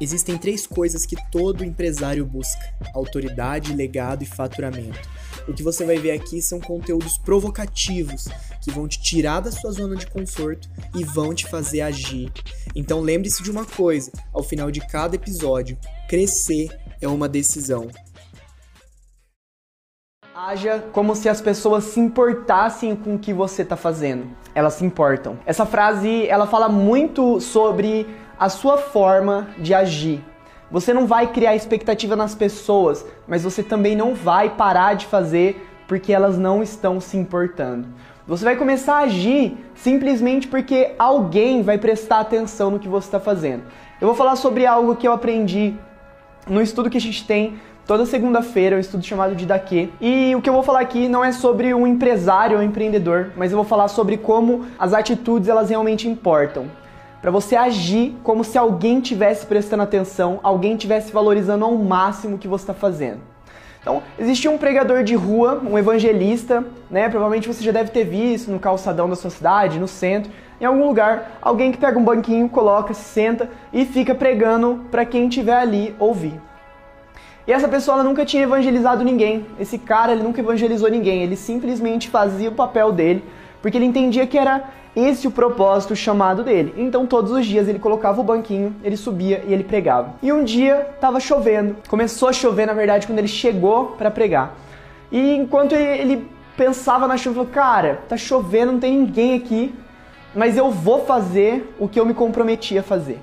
Existem três coisas que todo empresário busca: autoridade, legado e faturamento. O que você vai ver aqui são conteúdos provocativos que vão te tirar da sua zona de conforto e vão te fazer agir. Então lembre-se de uma coisa: ao final de cada episódio, crescer é uma decisão. Haja como se as pessoas se importassem com o que você está fazendo. Elas se importam. Essa frase, ela fala muito sobre a sua forma de agir. Você não vai criar expectativa nas pessoas, mas você também não vai parar de fazer porque elas não estão se importando. Você vai começar a agir simplesmente porque alguém vai prestar atenção no que você está fazendo. Eu vou falar sobre algo que eu aprendi no estudo que a gente tem toda segunda-feira, um estudo chamado de Daqui. E o que eu vou falar aqui não é sobre um empresário ou um empreendedor, mas eu vou falar sobre como as atitudes elas realmente importam. Para você agir como se alguém tivesse prestando atenção, alguém tivesse valorizando ao máximo o que você está fazendo. Então, existia um pregador de rua, um evangelista, né? Provavelmente você já deve ter visto no calçadão da sua cidade, no centro, em algum lugar, alguém que pega um banquinho, coloca, se senta e fica pregando para quem estiver ali ouvir. E essa pessoa nunca tinha evangelizado ninguém. Esse cara ele nunca evangelizou ninguém. Ele simplesmente fazia o papel dele, porque ele entendia que era esse o propósito chamado dele. Então todos os dias ele colocava o banquinho, ele subia e ele pregava. E um dia estava chovendo. Começou a chover, na verdade, quando ele chegou para pregar. E enquanto ele pensava na chuva, falou: "Cara, tá chovendo, não tem ninguém aqui, mas eu vou fazer o que eu me comprometi a fazer".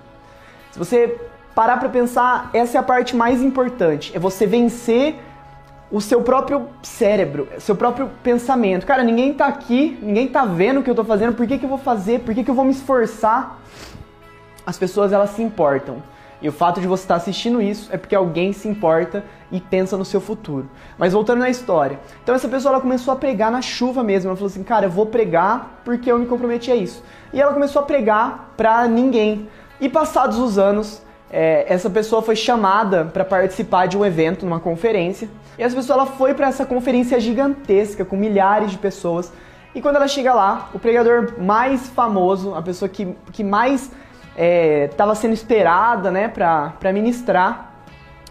Se você parar para pensar, essa é a parte mais importante. É você vencer o seu próprio cérebro, seu próprio pensamento. Cara, ninguém tá aqui, ninguém tá vendo o que eu tô fazendo, por que, que eu vou fazer? Por que, que eu vou me esforçar? As pessoas elas se importam. E o fato de você estar assistindo isso é porque alguém se importa e pensa no seu futuro. Mas voltando na história. Então essa pessoa ela começou a pregar na chuva mesmo. Ela falou assim: "Cara, eu vou pregar porque eu me comprometi a isso". E ela começou a pregar para ninguém. E passados os anos, é, essa pessoa foi chamada para participar de um evento, numa conferência. E essa pessoa ela foi para essa conferência gigantesca, com milhares de pessoas. E quando ela chega lá, o pregador mais famoso, a pessoa que, que mais estava é, sendo esperada né, para ministrar,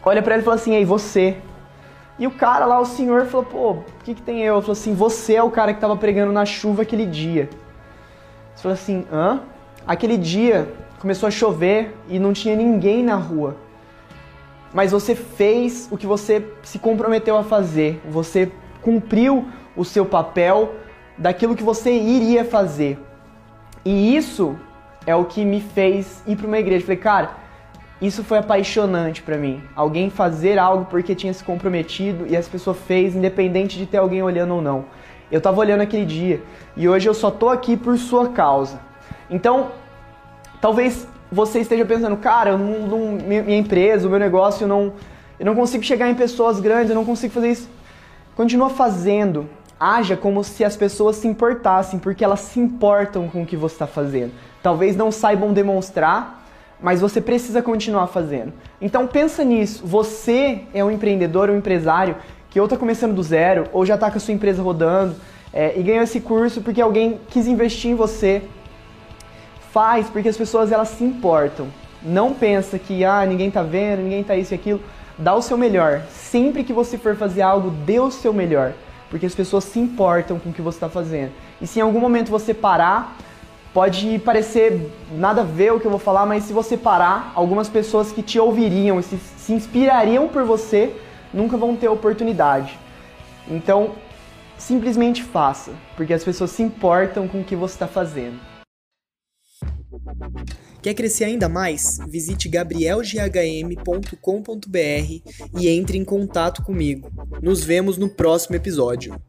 olha para ele e fala assim: Ei, você. E o cara lá, o senhor, falou: Pô, o que, que tem eu? Ele falou assim: Você é o cara que estava pregando na chuva aquele dia. Você falou assim: Hã? Aquele dia começou a chover e não tinha ninguém na rua. Mas você fez o que você se comprometeu a fazer. Você cumpriu o seu papel daquilo que você iria fazer. E isso é o que me fez ir para uma igreja. Falei, cara, isso foi apaixonante para mim. Alguém fazer algo porque tinha se comprometido e essa pessoa fez, independente de ter alguém olhando ou não. Eu tava olhando aquele dia e hoje eu só tô aqui por sua causa. Então, Talvez você esteja pensando, cara, não, não, minha empresa, o meu negócio, eu não, eu não consigo chegar em pessoas grandes, eu não consigo fazer isso. Continua fazendo. Haja como se as pessoas se importassem, porque elas se importam com o que você está fazendo. Talvez não saibam demonstrar, mas você precisa continuar fazendo. Então pensa nisso. Você é um empreendedor, um empresário que ou está começando do zero, ou já está com a sua empresa rodando é, e ganhou esse curso porque alguém quis investir em você, Faz porque as pessoas elas se importam. Não pensa que ah, ninguém tá vendo, ninguém tá isso e aquilo. Dá o seu melhor. Sempre que você for fazer algo, dê o seu melhor, porque as pessoas se importam com o que você está fazendo. E se em algum momento você parar, pode parecer nada a ver o que eu vou falar, mas se você parar, algumas pessoas que te ouviriam e se, se inspirariam por você nunca vão ter oportunidade. Então, simplesmente faça, porque as pessoas se importam com o que você está fazendo. Quer crescer ainda mais? Visite gabrielghm.com.br e entre em contato comigo. Nos vemos no próximo episódio.